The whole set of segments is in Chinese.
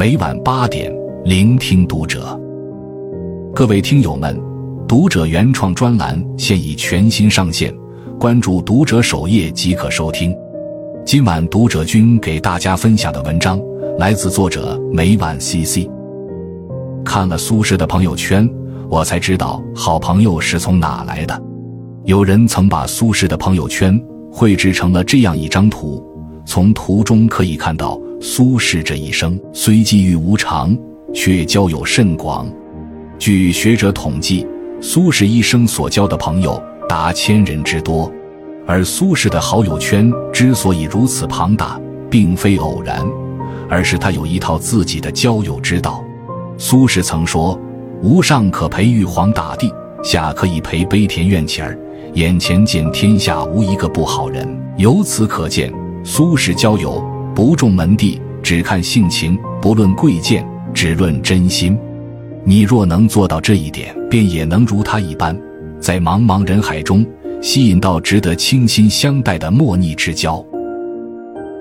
每晚八点，聆听读者。各位听友们，读者原创专栏现已全新上线，关注读者首页即可收听。今晚读者君给大家分享的文章来自作者每晚 CC。看了苏轼的朋友圈，我才知道好朋友是从哪来的。有人曾把苏轼的朋友圈绘制成了这样一张图，从图中可以看到，苏轼这一生虽际遇无常，却交友甚广。据学者统计，苏轼一生所交的朋友达千人之多。而苏轼的好友圈之所以如此庞大，并非偶然，而是他有一套自己的交友之道。苏轼曾说：“吾上可陪玉皇大帝，下可以陪卑田院乞儿。”眼前见天下无一个不好人，由此可见，苏轼交友不重门第，只看性情，不论贵贱，只论真心。你若能做到这一点，便也能如他一般，在茫茫人海中吸引到值得倾心相待的莫逆之交。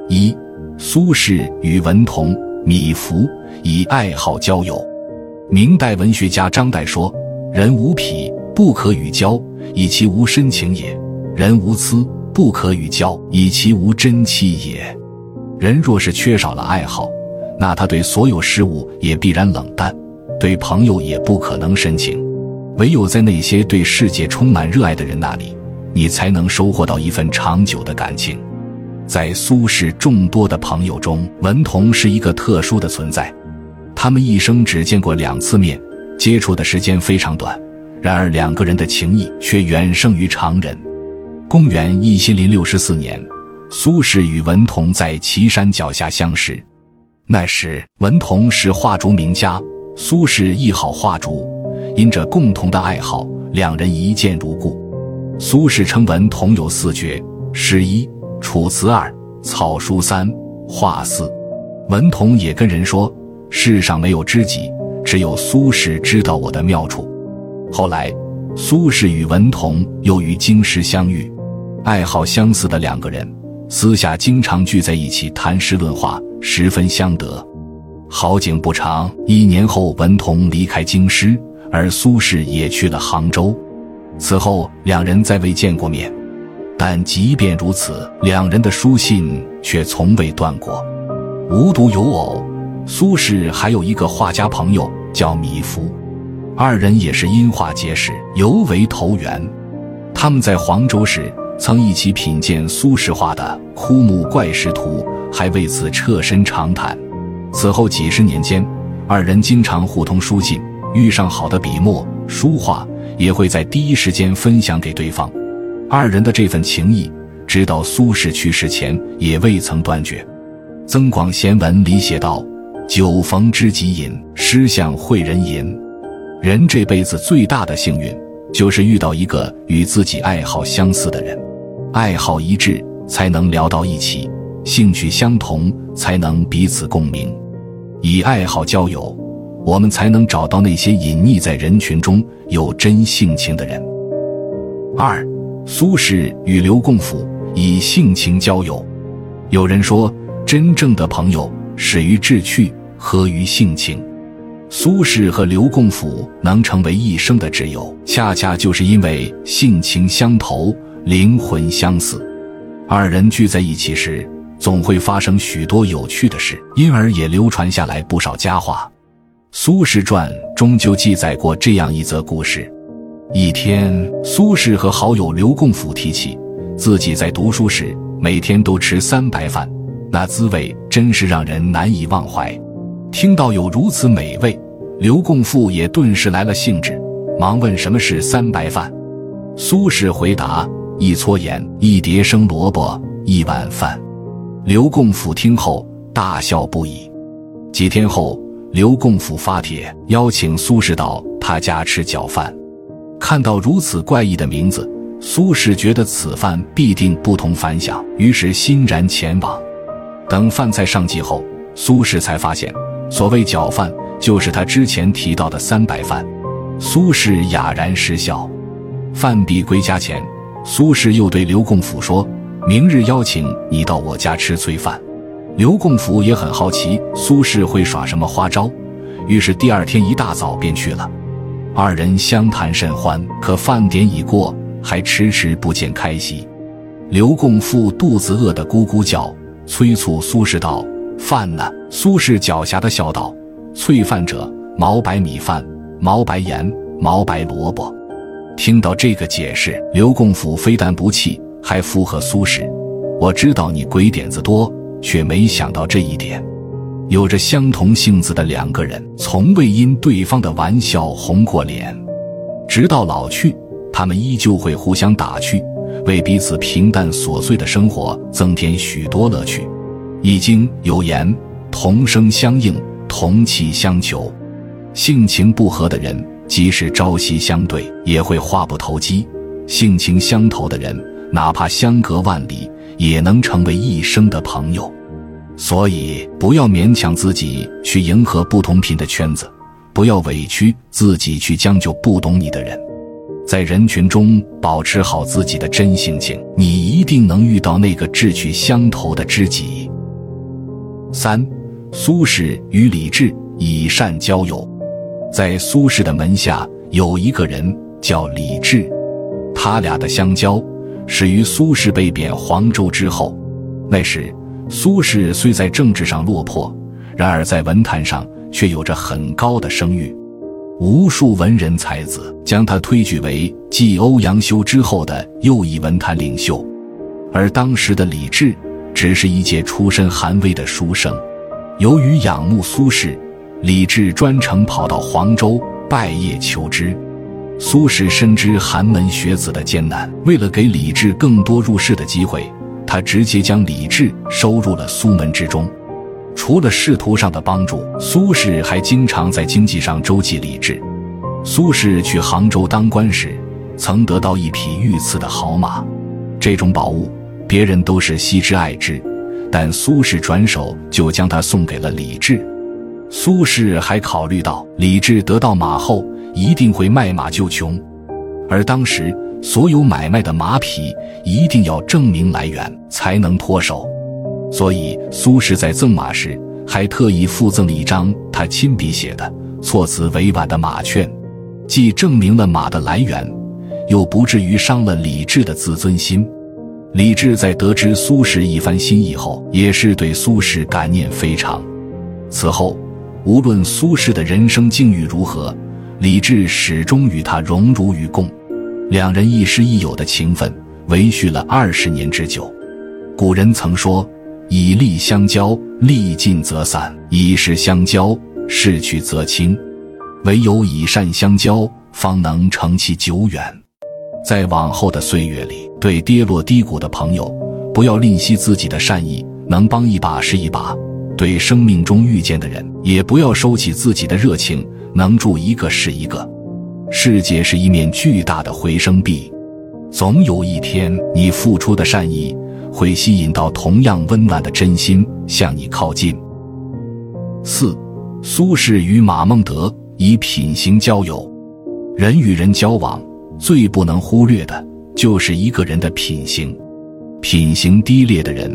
一，苏轼与文同、米芾以爱好交友。明代文学家张岱说：“人无癖，不可与交。”以其无深情也，人无疵不可与交，以其无真气也。人若是缺少了爱好，那他对所有事物也必然冷淡，对朋友也不可能深情。唯有在那些对世界充满热爱的人那里，你才能收获到一份长久的感情。在苏轼众多的朋友中，文同是一个特殊的存在。他们一生只见过两次面，接触的时间非常短。然而两个人的情谊却远胜于常人。公元一千零六十四年，苏轼与文同在岐山脚下相识。那时文同是画竹名家，苏轼亦好画竹，因着共同的爱好，两人一见如故。苏轼称文同有四绝：诗一、楚辞二、草书三、画四。文同也跟人说：“世上没有知己，只有苏轼知道我的妙处。”后来，苏轼与文同又于京师相遇，爱好相似的两个人，私下经常聚在一起谈诗论画，十分相得。好景不长，一年后，文同离开京师，而苏轼也去了杭州。此后，两人再未见过面，但即便如此，两人的书信却从未断过。无独有偶，苏轼还有一个画家朋友叫米芾。二人也是因画结识，尤为投缘。他们在黄州时曾一起品鉴苏轼画的《枯木怪石图》，还为此彻身长谈。此后几十年间，二人经常互通书信，遇上好的笔墨书画，也会在第一时间分享给对方。二人的这份情谊，直到苏轼去世前也未曾断绝。《增广贤文》里写道：“酒逢知己饮，诗向会人吟。”人这辈子最大的幸运，就是遇到一个与自己爱好相似的人，爱好一致才能聊到一起，兴趣相同才能彼此共鸣。以爱好交友，我们才能找到那些隐匿在人群中有真性情的人。二，苏轼与刘共甫以性情交友。有人说，真正的朋友始于志趣，合于性情。苏轼和刘共甫能成为一生的挚友，恰恰就是因为性情相投、灵魂相似。二人聚在一起时，总会发生许多有趣的事，因而也流传下来不少佳话。《苏轼传》中就记载过这样一则故事：一天，苏轼和好友刘共甫提起自己在读书时每天都吃三白饭，那滋味真是让人难以忘怀。听到有如此美味，刘共甫也顿时来了兴致，忙问什么是三白饭。苏轼回答：一撮盐，一碟生萝卜，一碗饭。刘共甫听后大笑不已。几天后，刘共甫发帖邀请苏轼到他家吃饺饭。看到如此怪异的名字，苏轼觉得此饭必定不同凡响，于是欣然前往。等饭菜上齐后，苏轼才发现。所谓饺饭，就是他之前提到的三白饭。苏轼哑然失笑。饭毕归家前，苏轼又对刘共甫说：“明日邀请你到我家吃炊饭。”刘共甫也很好奇苏轼会耍什么花招，于是第二天一大早便去了。二人相谈甚欢，可饭点已过，还迟迟不见开席。刘共甫肚子饿得咕咕叫，催促苏轼道：“饭呢？”苏轼狡黠的笑道：“催饭者，毛白米饭、毛白盐、毛白萝卜。”听到这个解释，刘共甫非但不气，还附和苏轼：“我知道你鬼点子多。”却没想到这一点，有着相同性子的两个人，从未因对方的玩笑红过脸，直到老去，他们依旧会互相打趣，为彼此平淡琐碎的生活增添许多乐趣。《易经》有言：“同声相应，同气相求。”性情不合的人，即使朝夕相对，也会话不投机；性情相投的人，哪怕相隔万里。也能成为一生的朋友，所以不要勉强自己去迎合不同频的圈子，不要委屈自己去将就不懂你的人，在人群中保持好自己的真性情，你一定能遇到那个志趣相投的知己。三，苏轼与李治以善交友，在苏轼的门下有一个人叫李治，他俩的相交。始于苏轼被贬黄州之后，那时苏轼虽在政治上落魄，然而在文坛上却有着很高的声誉，无数文人才子将他推举为继欧阳修之后的又一文坛领袖。而当时的李治只是一介出身寒微的书生，由于仰慕苏轼，李治专程跑到黄州拜谒求知。苏轼深知寒门学子的艰难，为了给李治更多入仕的机会，他直接将李治收入了苏门之中。除了仕途上的帮助，苏轼还经常在经济上周济李治。苏轼去杭州当官时，曾得到一匹御赐的好马，这种宝物别人都是惜之爱之，但苏轼转手就将它送给了李治。苏轼还考虑到李治得到马后。一定会卖马救穷，而当时所有买卖的马匹一定要证明来源才能脱手，所以苏轼在赠马时还特意附赠了一张他亲笔写的、措辞委婉的马券，既证明了马的来源，又不至于伤了李治的自尊心。李治在得知苏轼一番心意后，也是对苏轼感念非常。此后，无论苏轼的人生境遇如何。李治始终与他荣辱与共，两人亦师亦友的情分维续了二十年之久。古人曾说：“以利相交，利尽则散；以势相交，势去则清。唯有以善相交，方能成其久远。”在往后的岁月里，对跌落低谷的朋友，不要吝惜自己的善意，能帮一把是一把；对生命中遇见的人，也不要收起自己的热情。能助一个是一个，世界是一面巨大的回声壁，总有一天，你付出的善意会吸引到同样温暖的真心向你靠近。四，苏轼与马孟德以品行交友，人与人交往最不能忽略的就是一个人的品行，品行低劣的人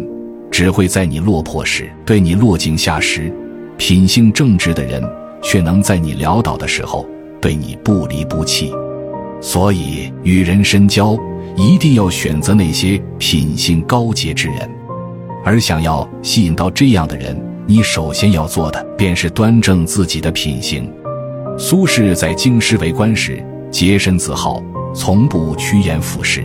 只会在你落魄时对你落井下石，品性正直的人。却能在你潦倒的时候对你不离不弃，所以与人深交一定要选择那些品性高洁之人。而想要吸引到这样的人，你首先要做的便是端正自己的品行。苏轼在京师为官时，洁身自好，从不趋炎附势，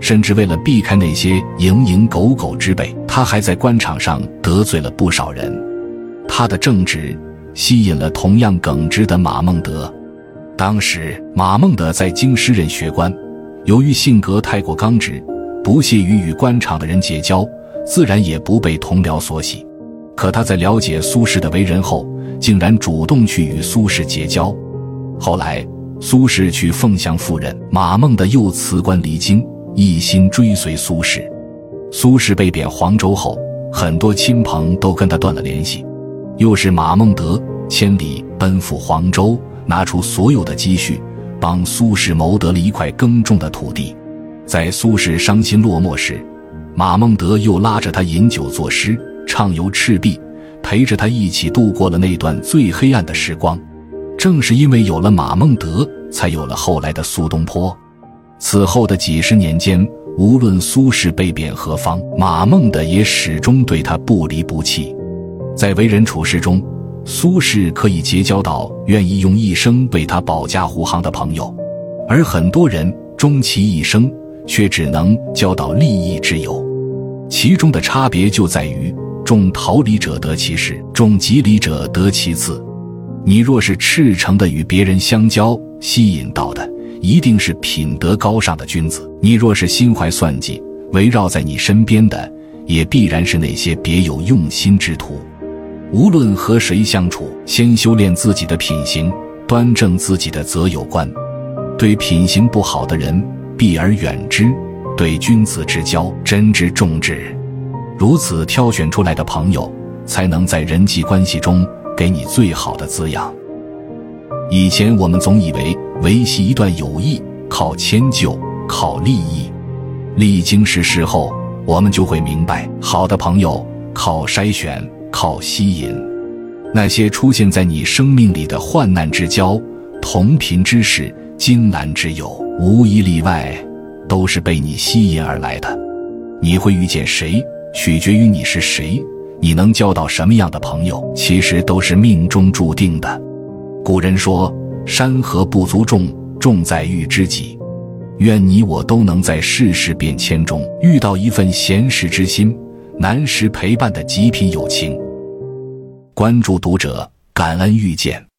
甚至为了避开那些蝇营狗苟之辈，他还在官场上得罪了不少人。他的正直。吸引了同样耿直的马孟德。当时马孟德在京师任学官，由于性格太过刚直，不屑于与官场的人结交，自然也不被同僚所喜。可他在了解苏轼的为人后，竟然主动去与苏轼结交。后来苏轼去凤翔赴任，马孟德又辞官离京，一心追随苏轼。苏轼被贬黄州后，很多亲朋都跟他断了联系。又是马孟德千里奔赴黄州，拿出所有的积蓄，帮苏轼谋得了一块耕种的土地。在苏轼伤心落寞时，马孟德又拉着他饮酒作诗，畅游赤壁，陪着他一起度过了那段最黑暗的时光。正是因为有了马孟德，才有了后来的苏东坡。此后的几十年间，无论苏轼被贬何方，马孟德也始终对他不离不弃。在为人处事中，苏轼可以结交到愿意用一生为他保驾护航的朋友，而很多人终其一生却只能交到利益之友。其中的差别就在于：重桃李者得其实，重吉礼者得其次。你若是赤诚的与别人相交，吸引到的一定是品德高尚的君子；你若是心怀算计，围绕在你身边的也必然是那些别有用心之徒。无论和谁相处，先修炼自己的品行，端正自己的择友观。对品行不好的人，避而远之；对君子之交，珍之重之。如此挑选出来的朋友，才能在人际关系中给你最好的滋养。以前我们总以为维系一段友谊靠迁就、靠利益，历经世事后，我们就会明白，好的朋友靠筛选。靠吸引，那些出现在你生命里的患难之交、同频之士、金兰之友，无一例外都是被你吸引而来的。你会遇见谁，取决于你是谁，你能交到什么样的朋友，其实都是命中注定的。古人说：“山河不足重，重在遇知己。”愿你我都能在世事变迁中遇到一份闲适之心。难时陪伴的极品友情。关注读者，感恩遇见。